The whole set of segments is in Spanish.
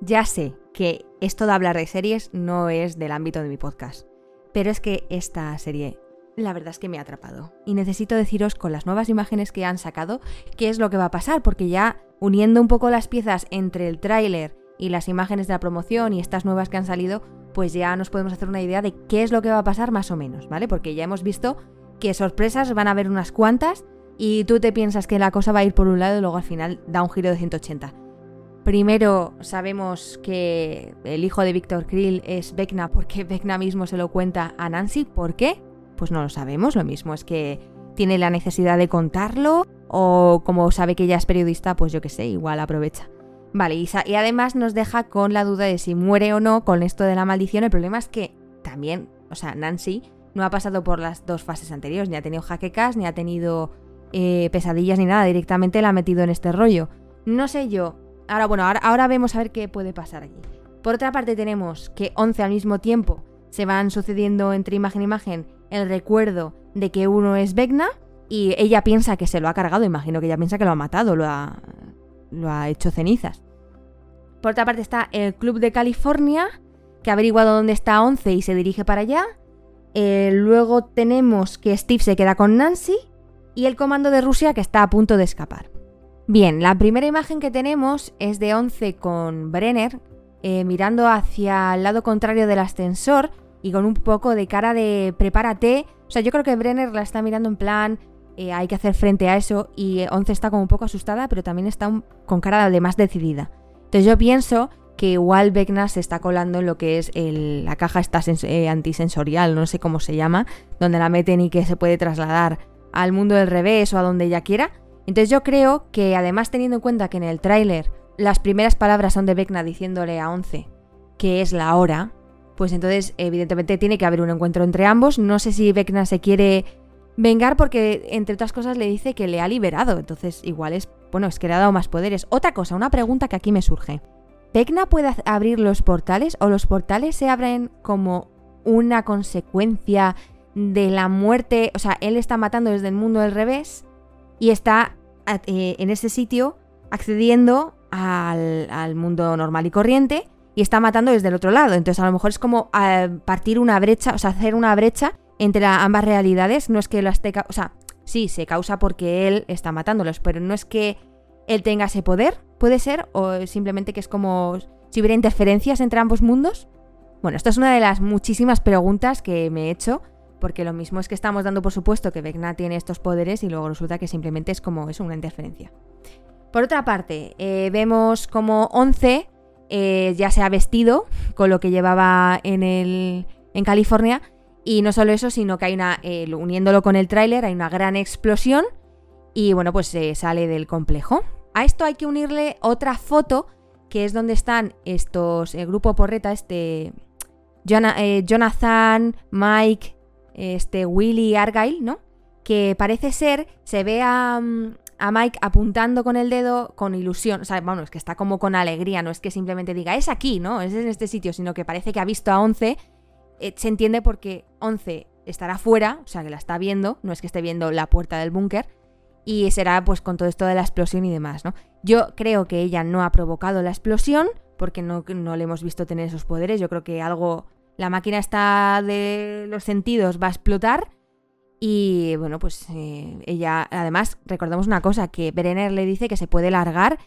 Ya sé que esto de hablar de series no es del ámbito de mi podcast, pero es que esta serie la verdad es que me ha atrapado. Y necesito deciros con las nuevas imágenes que han sacado qué es lo que va a pasar, porque ya uniendo un poco las piezas entre el tráiler y las imágenes de la promoción y estas nuevas que han salido, pues ya nos podemos hacer una idea de qué es lo que va a pasar más o menos, ¿vale? Porque ya hemos visto que sorpresas van a haber unas cuantas y tú te piensas que la cosa va a ir por un lado y luego al final da un giro de 180. Primero sabemos que el hijo de Víctor Krill es Vecna porque Vecna mismo se lo cuenta a Nancy. ¿Por qué? Pues no lo sabemos. Lo mismo es que tiene la necesidad de contarlo o como sabe que ella es periodista, pues yo qué sé, igual aprovecha. Vale, y, y, además nos deja con la duda de si muere o no con esto de la maldición. El problema es que también, o sea, Nancy no ha pasado por las dos fases anteriores, ni ha tenido jaquecas, ni ha tenido eh, pesadillas, ni nada. Directamente la ha metido en este rollo. No sé yo Ahora, bueno, ahora, vemos a ver qué puede pasar aquí. Por otra parte tenemos que 11 al mismo tiempo se van sucediendo entre imagen e imagen el recuerdo de que uno es Vecna y ella piensa que se lo ha cargado, imagino que ella piensa que lo ha matado, lo ha, lo ha hecho cenizas. Por otra parte está el Club de California, que ha averiguado dónde está 11 y se dirige para allá. Eh, luego tenemos que Steve se queda con Nancy y el comando de Rusia que está a punto de escapar. Bien, la primera imagen que tenemos es de 11 con Brenner eh, mirando hacia el lado contrario del ascensor y con un poco de cara de prepárate. O sea, yo creo que Brenner la está mirando en plan eh, hay que hacer frente a eso y 11 está como un poco asustada, pero también está con cara de más decidida. Entonces yo pienso que igual Vecna se está colando en lo que es la caja esta eh, antisensorial, no sé cómo se llama, donde la meten y que se puede trasladar al mundo del revés o a donde ella quiera. Entonces yo creo que además teniendo en cuenta que en el tráiler las primeras palabras son de Vecna diciéndole a Once que es la hora, pues entonces evidentemente tiene que haber un encuentro entre ambos. No sé si Vecna se quiere vengar porque entre otras cosas le dice que le ha liberado, entonces igual es, bueno, es que le ha dado más poderes. Otra cosa, una pregunta que aquí me surge. ¿Vecna puede abrir los portales o los portales se abren como una consecuencia de la muerte? O sea, él está matando desde el mundo del revés y está eh, en ese sitio accediendo al, mundo normal y corriente y está matando desde el otro lado. Entonces a lo mejor es como eh, partir una brecha, o sea, hacer una brecha entre ambas realidades. No es que lo esté... O sea, sí, se causa porque él está matándolos, pero no es que él tenga ese poder, puede ser, o simplemente que es como si hubiera interferencias entre ambos mundos. Bueno, esta es una de las muchísimas preguntas que me he hecho porque lo mismo es que estamos dando por supuesto que Vecna tiene estos poderes y luego resulta que simplemente es como es una interferencia. Por otra parte, eh, vemos como 11 eh, ya se ha vestido con lo que llevaba en, el, en California. Y no solo eso, sino que hay una. Eh, uniéndolo con el tráiler, hay una gran explosión. Y bueno, pues se sale del complejo. A esto hay que unirle otra foto, que es donde están estos. El grupo porreta, este. Jonathan, Mike, este Willy Argyle, ¿no? Que parece ser, se ve a, mm, a, Mike apuntando con el dedo con ilusión, o sea, bueno, es que está como con alegría, no es que simplemente diga, es aquí, ¿no? Es en este sitio, sino que parece que ha visto a Once, eh, se entiende porque Once estará fuera, o sea, que la está viendo, no es que esté viendo la puerta del búnker, y será pues con todo esto de la explosión y demás, ¿no? Yo creo que ella no ha provocado la explosión, porque no, no le hemos visto tener esos poderes, yo creo que algo la máquina está de los sentidos, va a explotar. Y bueno, pues eh, ella, además, recordemos una cosa, que Brenner le dice que se puede largar,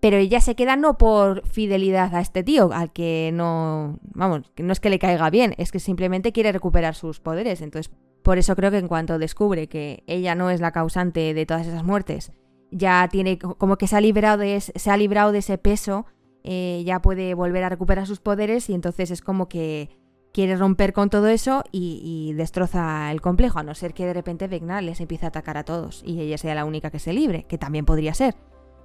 pero ella se queda no por fidelidad a este tío, al que no, vamos, no es que le caiga bien, es que simplemente quiere recuperar sus poderes. Entonces, por eso creo que en cuanto descubre que ella no es la causante de todas esas muertes, ya tiene como que se ha librado de, se ha librado de ese peso, eh, ya puede volver a recuperar sus poderes y entonces es como que quiere romper con todo eso y, destroza el complejo, a no ser que de repente Vecna les empiece a atacar a todos y ella sea la única que se libre, que también podría ser.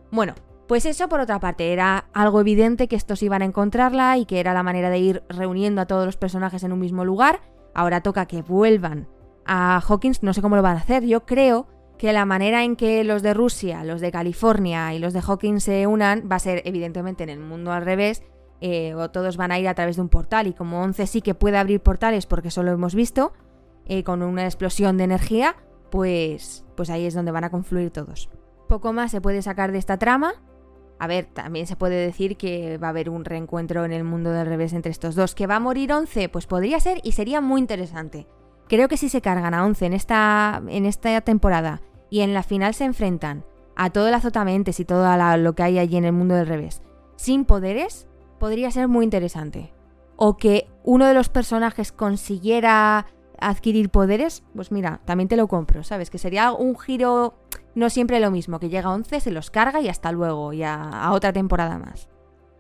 Bueno, pues eso por otra parte, era algo evidente que estos iban a encontrarla y que era la manera de ir reuniendo a todos los personajes en un mismo lugar. Ahora toca que vuelvan a Hawkins, no sé cómo lo van a hacer, yo creo que la manera en que los de Rusia, los de California y los de Hawkins se unan va a ser evidentemente en el mundo al revés eh, o todos van a ir a través de un portal y como 11 sí que puede abrir portales porque solo hemos visto, eh, con una explosión de energía, pues, pues ahí es donde van a confluir todos. Poco más se puede sacar de esta trama. A ver, también se puede decir que va a haber un reencuentro en el mundo del revés entre estos dos. ¿Que va a morir 11? Pues podría ser y sería muy interesante. Creo que si se cargan a 11 en esta, en esta temporada y en la final se enfrentan a todo el azotamentes y todo lo que hay allí en el mundo del revés sin poderes, podría ser muy interesante. O que uno de los personajes consiguiera adquirir poderes, pues mira, también te lo compro, ¿sabes? Que sería un giro no siempre lo mismo, que llega a 11, se los carga y hasta luego, y a, otra temporada más.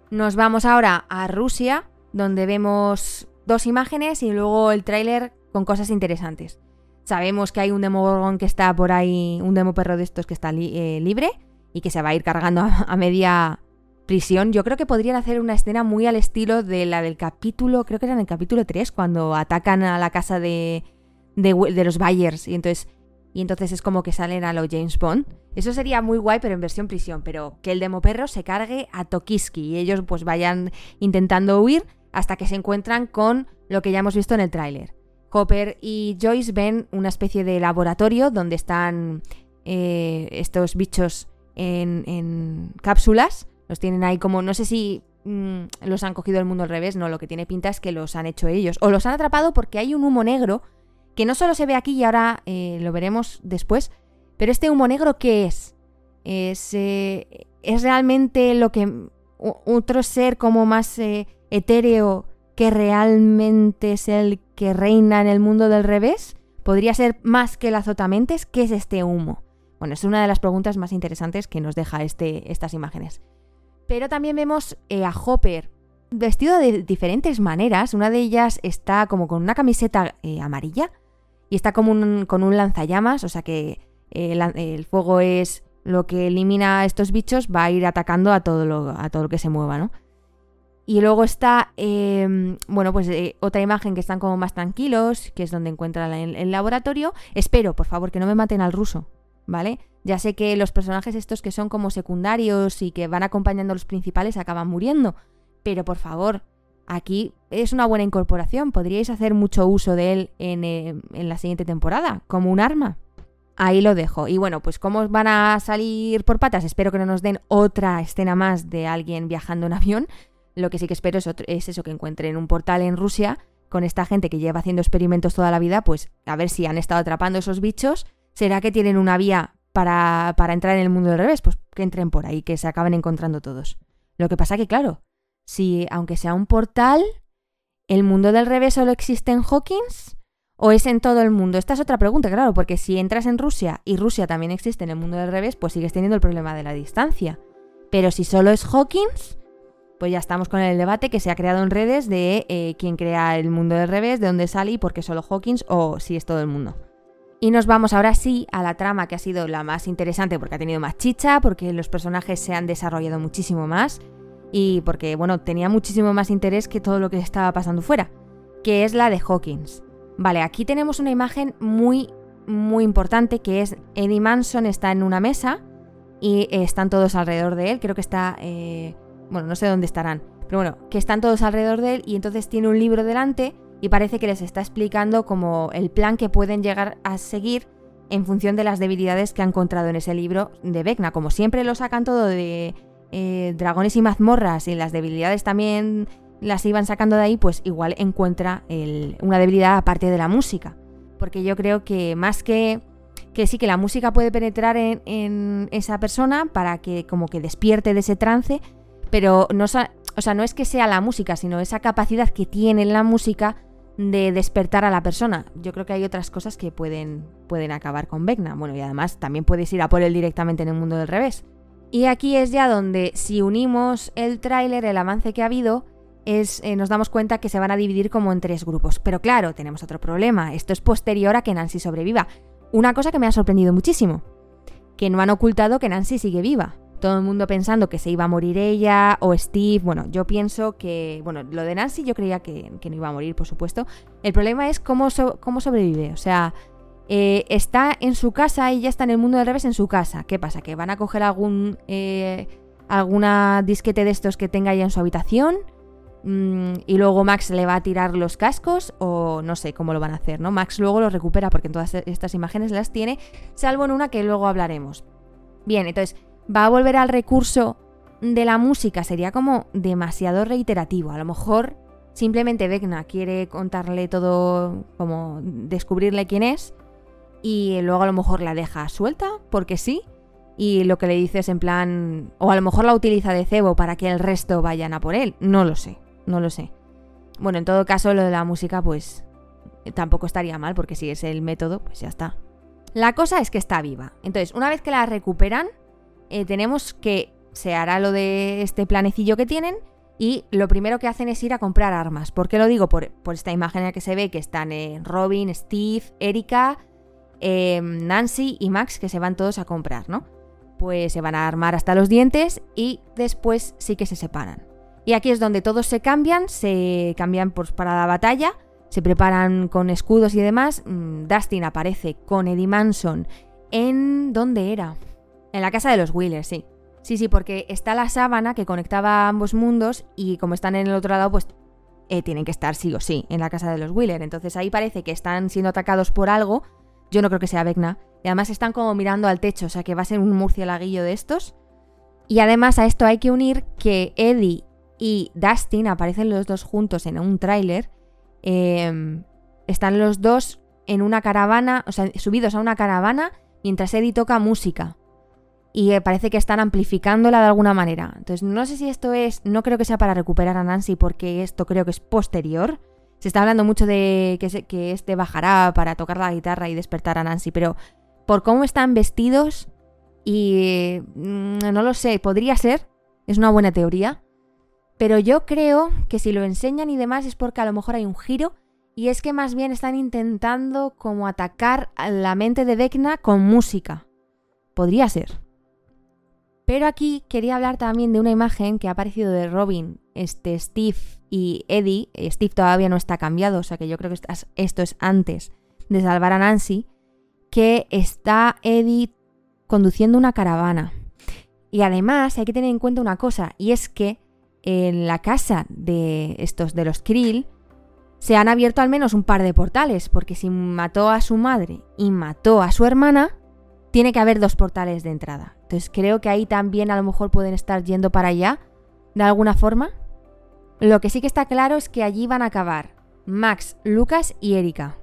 Nos vamos ahora a Rusia, donde vemos dos imágenes y luego el tráiler con cosas interesantes. Sabemos que hay un Demogorgon que está por ahí, un demo perro de estos que está eh, libre y que se va a ir cargando a, media prisión. Yo creo que podrían hacer una escena muy al estilo de la del capítulo, creo que era en el capítulo 3, cuando atacan a la casa de, de, los Bayers y entonces, y entonces es como que salen a lo James Bond. Eso sería muy guay, pero en versión prisión. Pero que el demo perro se cargue a Tokiski y ellos pues vayan intentando huir hasta que se encuentran con lo que ya hemos visto en el tráiler. Hopper y Joyce ven una especie de laboratorio donde están eh, estos bichos en, en cápsulas los tienen ahí como, no sé si mm, los han cogido el mundo al revés, no, lo que tiene pinta es que los han hecho ellos. O los han atrapado porque hay un humo negro que no solo se ve aquí y ahora eh, lo veremos después, pero este humo negro, ¿qué es? Es, eh, es realmente lo que otro ser como más eh, etéreo que realmente es el que reina en el mundo del revés? ¿Podría ser más que el azotamentes? ¿Qué es este humo? Bueno, es una de las preguntas más interesantes que nos deja este, estas imágenes. Pero también vemos eh, a Hopper vestido de diferentes maneras. Una de ellas está como con una camiseta eh, amarilla y está como con un lanzallamas, o sea que eh, el, fuego es lo que elimina a estos bichos, va a ir atacando a todo lo, a todo lo que se mueva, ¿no? Y luego está, bueno, pues otra imagen que están como más tranquilos, que es donde encuentran el laboratorio. Espero, por favor, que no me maten al ruso, ¿vale? Ya sé que los personajes estos que son como secundarios y que van acompañando a los principales acaban muriendo, pero por favor, aquí es una buena incorporación, podríais hacer mucho uso de él en, eh, en la siguiente temporada, como un arma. Ahí lo dejo. Y bueno, pues cómo van a salir por patas, espero que no nos den otra escena más de alguien viajando en avión. Lo que sí que espero es, es eso, que encuentren un portal en Rusia con esta gente que lleva haciendo experimentos toda la vida, pues a ver si han estado atrapando esos bichos. ¿Será que tienen una vía para, para entrar en el mundo del revés, pues que entren por ahí, que se acaben encontrando todos. Lo que pasa que, claro, si aunque sea un portal, ¿el mundo del revés solo existe en Hawkins? ¿O es en todo el mundo? Esta es otra pregunta, claro, porque si entras en Rusia y Rusia también existe en el mundo del revés, pues sigues teniendo el problema de la distancia. Pero si solo es Hawkins, pues ya estamos con el debate que se ha creado en redes de eh, quién crea el mundo del revés, de dónde sale y por qué solo Hawkins o si es todo el mundo. Y nos vamos ahora sí a la trama que ha sido la más interesante porque ha tenido más chicha, porque los personajes se han desarrollado muchísimo más y porque, bueno, tenía muchísimo más interés que todo lo que estaba pasando fuera, que es la de Hawkins. Vale, aquí tenemos una imagen muy, muy importante que es Eddie Manson está en una mesa y están todos alrededor de él, creo que está, eh, bueno, no sé dónde estarán, pero bueno, que están todos alrededor de él y entonces tiene un libro delante y parece que les está explicando como el plan que pueden llegar a seguir en función de las debilidades que ha encontrado en ese libro de Vecna. Como siempre lo sacan todo de eh, dragones y mazmorras y las debilidades también las iban sacando de ahí, pues igual encuentra una debilidad aparte de la música. Porque yo creo que más que que sí que la música puede penetrar en, en, esa persona para que como que despierte de ese trance, pero no, o sea, no es que sea la música, sino esa capacidad que tiene la música de despertar a la persona. Yo creo que hay otras cosas que pueden, pueden acabar con Vecna. Bueno, y además también puedes ir a por él directamente en el mundo del revés. Y aquí es ya donde, si unimos el tráiler, el avance que ha habido, es, eh, nos damos cuenta que se van a dividir como en tres grupos. Pero claro, tenemos otro problema. Esto es posterior a que Nancy sobreviva. Una cosa que me ha sorprendido muchísimo. Que no han ocultado que Nancy sigue viva todo el mundo pensando que se iba a morir ella o Steve. Bueno, yo pienso que, bueno, lo de Nancy yo creía que, no iba a morir, por supuesto. El problema es cómo, cómo sobrevive. O sea, eh, está en su casa, ella está en el mundo del revés en su casa. ¿Qué pasa? ¿Que van a coger algún, eh, alguna disquete de estos que tenga ella en su habitación? Mm, y luego Max le va a tirar los cascos o no sé cómo lo van a hacer, ¿no? Max luego lo recupera porque en todas estas imágenes las tiene, salvo en una que luego hablaremos. Bien, entonces va a volver al recurso de la música sería como demasiado reiterativo. A lo mejor simplemente Vecna quiere contarle todo, como descubrirle quién es, y luego a lo mejor la deja suelta, porque sí, y lo que le dices en plan, o a lo mejor la utiliza de cebo para que el resto vayan a por él, no lo sé, no lo sé. Bueno, en todo caso lo de la música pues tampoco estaría mal, porque si es el método, pues ya está. La cosa es que está viva. Entonces, una vez que la recuperan, eh, tenemos que se hará lo de este planecillo que tienen y lo primero que hacen es ir a comprar armas. ¿Por qué lo digo? Por, esta imagen en la que se ve que están Robin, Steve, Erika, em, Nancy y Max que se van todos a comprar, ¿no? Pues se van a armar hasta los dientes y después sí que se separan. Y aquí es donde todos se cambian, se cambian para la batalla, se preparan con escudos y demás. Mm, Dustin aparece con Eddie Manson en... ¿Dónde era? En la casa de los Wheelers, sí. Sí, sí, porque está la sábana que conectaba ambos mundos y como están en el otro lado, pues eh, tienen que estar sí o sí en la casa de los Wheeler. Entonces ahí parece que están siendo atacados por algo. Yo no creo que sea Vecna. Y además están como mirando al techo, o sea que va a ser un murcielaguillo de estos. Y además a esto hay que unir que Eddie y Dustin aparecen los dos juntos en un tráiler. Em, están los dos en una caravana, o sea, subidos a una caravana mientras Eddie toca música y eh, parece que están amplificándola de alguna manera. Entonces, no sé si esto es, no creo que sea para recuperar a Nancy porque esto creo que es posterior. Se está hablando mucho de que, este bajará para tocar la guitarra y despertar a Nancy, pero por cómo están vestidos y mm, no lo sé, podría ser, es una buena teoría, pero yo creo que si lo enseñan y demás es porque a lo mejor hay un giro y es que más bien están intentando como atacar a la mente de Vecna con música. Podría ser. Pero aquí quería hablar también de una imagen que ha aparecido de Robin, este Steve y Eddie. Steve todavía no está cambiado, o sea que yo creo que esto es antes de salvar a Nancy. Que está Eddie conduciendo una caravana. Y además hay que tener en cuenta una cosa, y es que en la casa de estos de los Krill se han abierto al menos un par de portales, porque si mató a su madre y mató a su hermana, tiene que haber dos portales de entrada. Entonces creo que ahí también a lo mejor pueden estar yendo para allá, de alguna forma. Lo que sí que está claro es que allí van a acabar Max, Lucas y Erika.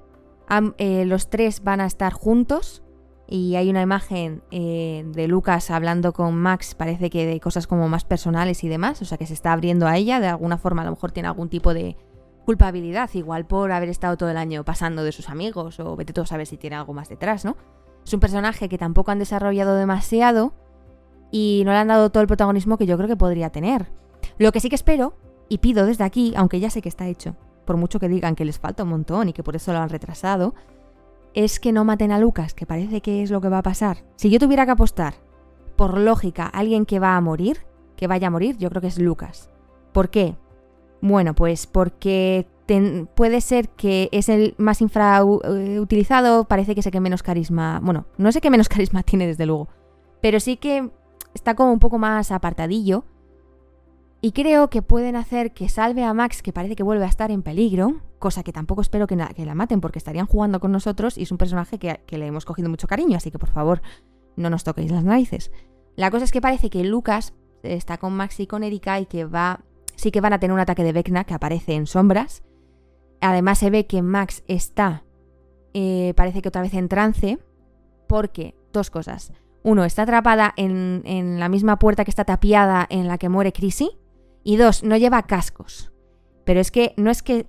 Eh, los tres van a estar juntos y hay una imagen eh, de Lucas hablando con Max, parece que de cosas como más personales y demás, o sea que se está abriendo a ella, de alguna forma a lo mejor tiene algún tipo de culpabilidad, igual por haber estado todo el año pasando de sus amigos o vete tú a saber si tiene algo más detrás, ¿no? Es un personaje que tampoco han desarrollado demasiado y no le han dado todo el protagonismo que yo creo que podría tener. Lo que sí que espero, y pido desde aquí, aunque ya sé que está hecho, por mucho que digan que les falta un montón y que por eso lo han retrasado, es que no maten a Lucas, que parece que es lo que va a pasar. Si yo tuviera que apostar, por lógica, alguien que va a morir, que vaya a morir, yo creo que es Lucas. ¿Por qué? Bueno, pues porque puede ser que es el más infrautilizado, parece que el que menos carisma. Bueno, no sé qué menos carisma tiene, desde luego. Pero sí que está como un poco más apartadillo. Y creo que pueden hacer que salve a Max, que parece que vuelve a estar en peligro, cosa que tampoco espero que, la maten porque estarían jugando con nosotros y es un personaje que, que, le hemos cogido mucho cariño, así que por favor no nos toquéis las narices. La cosa es que parece que Lucas está con Max y con Erika y que va sí que van a tener un ataque de Vecna que aparece en sombras. Además se ve que Max está, eh, parece que otra vez en trance, porque dos cosas. Uno, está atrapada en, la misma puerta que está tapiada en la que muere Chrissy. Y dos, no lleva cascos. Pero es que no es que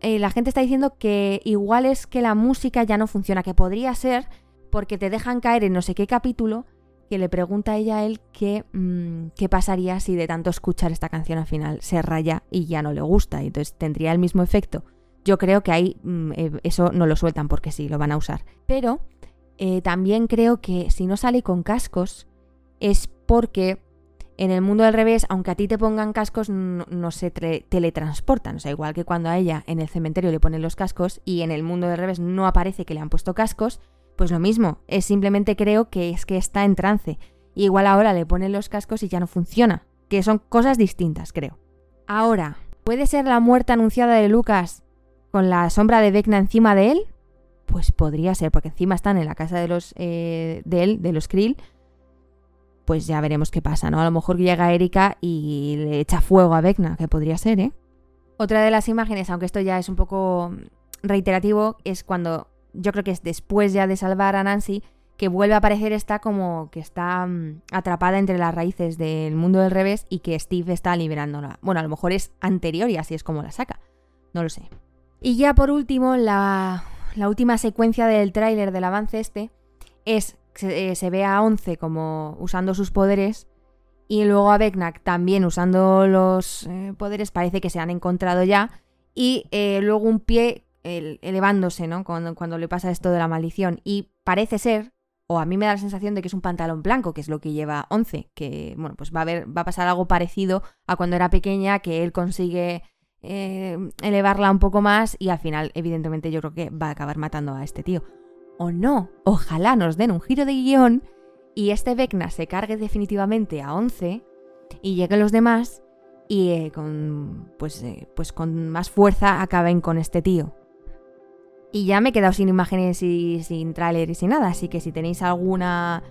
eh, la gente está diciendo que igual es que la música ya no funciona, que podría ser porque te dejan caer en no sé qué capítulo que le pregunta ella a él mm, qué pasaría si de tanto escuchar esta canción al final se raya y ya no le gusta, y entonces tendría el mismo efecto. Yo creo que ahí mm, eh, eso no lo sueltan porque sí, lo van a usar. Pero eh, también creo que si no sale con cascos es porque en el mundo del revés, aunque a ti te pongan cascos, no, se teletransportan. O sea, igual que cuando a ella en el cementerio le ponen los cascos y en el mundo del revés no aparece que le han puesto cascos, pues lo mismo, es simplemente creo que es que está en trance. igual ahora le ponen los cascos y ya no funciona, que son cosas distintas, creo. Ahora, ¿puede ser la muerte anunciada de Lucas con la sombra de Vecna encima de él? Pues podría ser, porque encima están en la casa de los eh, de él, de los Krill. pues ya veremos qué pasa, ¿no? A lo mejor llega Erika y le echa fuego a Vecna, que podría ser, ¿eh? Otra de las imágenes, aunque esto ya es un poco reiterativo, es cuando yo creo que es después ya de salvar a Nancy, que vuelve a aparecer esta como que está mm, atrapada entre las raíces del mundo del revés y que Steve está liberándola. Bueno, a lo mejor es anterior y así es como la saca. No lo sé. Y ya por último, la, última secuencia del tráiler del avance este es que se, ve a Once como usando sus poderes y luego a Beknak también usando los eh, poderes, parece que se han encontrado ya. Y eh, luego un pie elevándose, ¿no? Cuando, cuando le pasa esto de la maldición. Y parece ser, o a mí me da la sensación de que es un pantalón blanco, que es lo que lleva Once, que, bueno, pues va a, ver, va a pasar algo parecido a cuando era pequeña, que él consigue eh, elevarla un poco más y al final, evidentemente, yo creo que va a acabar matando a este tío. O no, ojalá nos den un giro de guion y este Vecna se cargue definitivamente a Once y lleguen los demás y eh, con, pues, eh, pues con más fuerza acaben con este tío. Y ya me he quedado sin imágenes y sin tráiler y sin nada, así que si tenéis alguna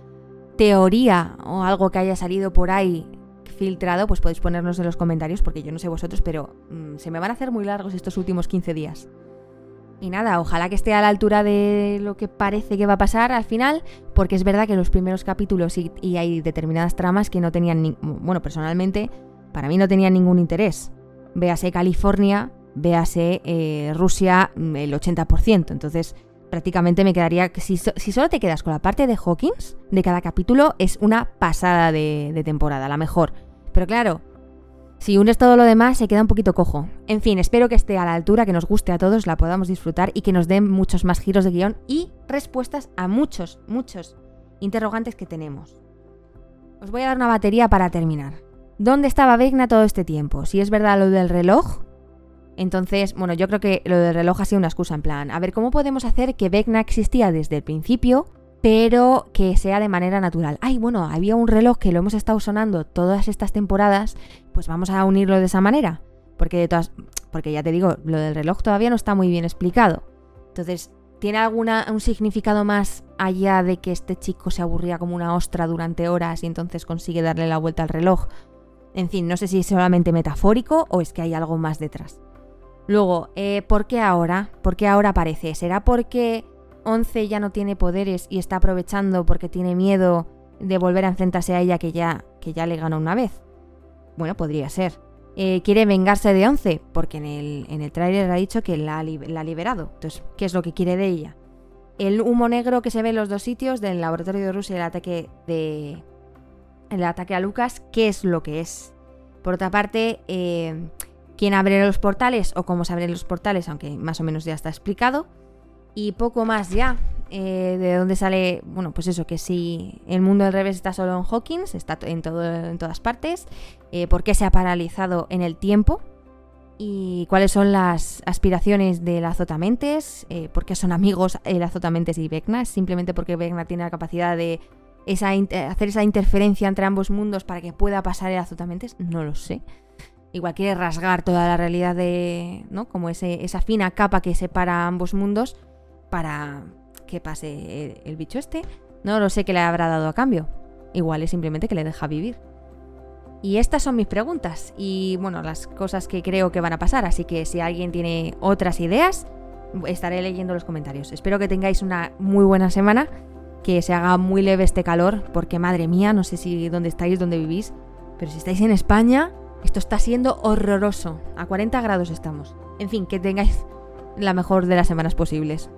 teoría o algo que haya salido por ahí filtrado, pues podéis ponernos en los comentarios, porque yo no sé vosotros, pero mm, se me van a hacer muy largos estos últimos 15 días. Y nada, ojalá que esté a la altura de lo que parece que va a pasar al final, porque es verdad que los primeros capítulos y, hay determinadas tramas que no tenían, ni, bueno, personalmente, para mí no tenían ningún interés. Véase California, véase eh, Rusia mm, el 80%. Entonces, prácticamente me quedaría. Si, si, solo te quedas con la parte de Hawkins de cada capítulo, es una pasada de, de, temporada, la mejor. Pero claro, si unes todo lo demás, se queda un poquito cojo. En fin, espero que esté a la altura, que nos guste a todos, la podamos disfrutar y que nos den muchos más giros de guion y respuestas a muchos, muchos interrogantes que tenemos. Os voy a dar una batería para terminar. ¿Dónde estaba Vegna todo este tiempo? Si es verdad lo del reloj, entonces, bueno, yo creo que lo del reloj ha sido una excusa en plan, a ver, ¿cómo podemos hacer que Vecna existía desde el principio, pero que sea de manera natural? Ay, bueno, había un reloj que lo hemos estado sonando todas estas temporadas, pues vamos a unirlo de esa manera. Porque porque ya te digo, lo del reloj todavía no está muy bien explicado. Entonces, ¿tiene alguna un significado más allá de que este chico se aburría como una ostra durante horas y entonces consigue darle la vuelta al reloj? En fin, no sé si es solamente metafórico o es que hay algo más detrás. Luego, eh, ¿por qué ahora? ¿Por qué ahora aparece? ¿Será porque Once ya no tiene poderes y está aprovechando porque tiene miedo de volver a enfrentarse a ella que ya, que ya le ganó una vez? Bueno, podría ser. Eh, ¿Quiere vengarse de Once? Porque en el, en el tráiler ha dicho que la, la ha liberado. Entonces, ¿qué es lo que quiere de ella? El humo negro que se ve en los dos sitios, del laboratorio de Rusia y el ataque de. El ataque a Lucas, ¿qué es lo que es? Por otra parte, eh, quién abre los portales o cómo se abren los portales, aunque más o menos ya está explicado. Y poco más ya. Eh, de dónde sale, bueno, pues eso, que si el mundo del revés está solo en Hawkins, está en, todo, en todas partes, eh, por qué se ha paralizado en el tiempo y cuáles son las aspiraciones del Azotamentes, eh, por qué son amigos el Azotamentes y Vecna, simplemente porque Vecna tiene la capacidad de esa, hacer esa interferencia entre ambos mundos para que pueda pasar el Azotamentes, no lo sé. Igual quiere rasgar toda la realidad de, ¿no? Como ese, esa fina capa que separa ambos mundos para que pase el, bicho este. No lo sé qué le habrá dado a cambio. Igual es simplemente que le deja vivir. Y estas son mis preguntas y bueno, las cosas que creo que van a pasar, así que si alguien tiene otras ideas, estaré leyendo los comentarios. Espero que tengáis una muy buena semana, que se haga muy leve este calor, porque madre mía, no sé si dónde estáis, dónde vivís, pero si estáis en España, esto está siendo horroroso. A 40 grados estamos. En fin, que tengáis la mejor de las semanas posibles.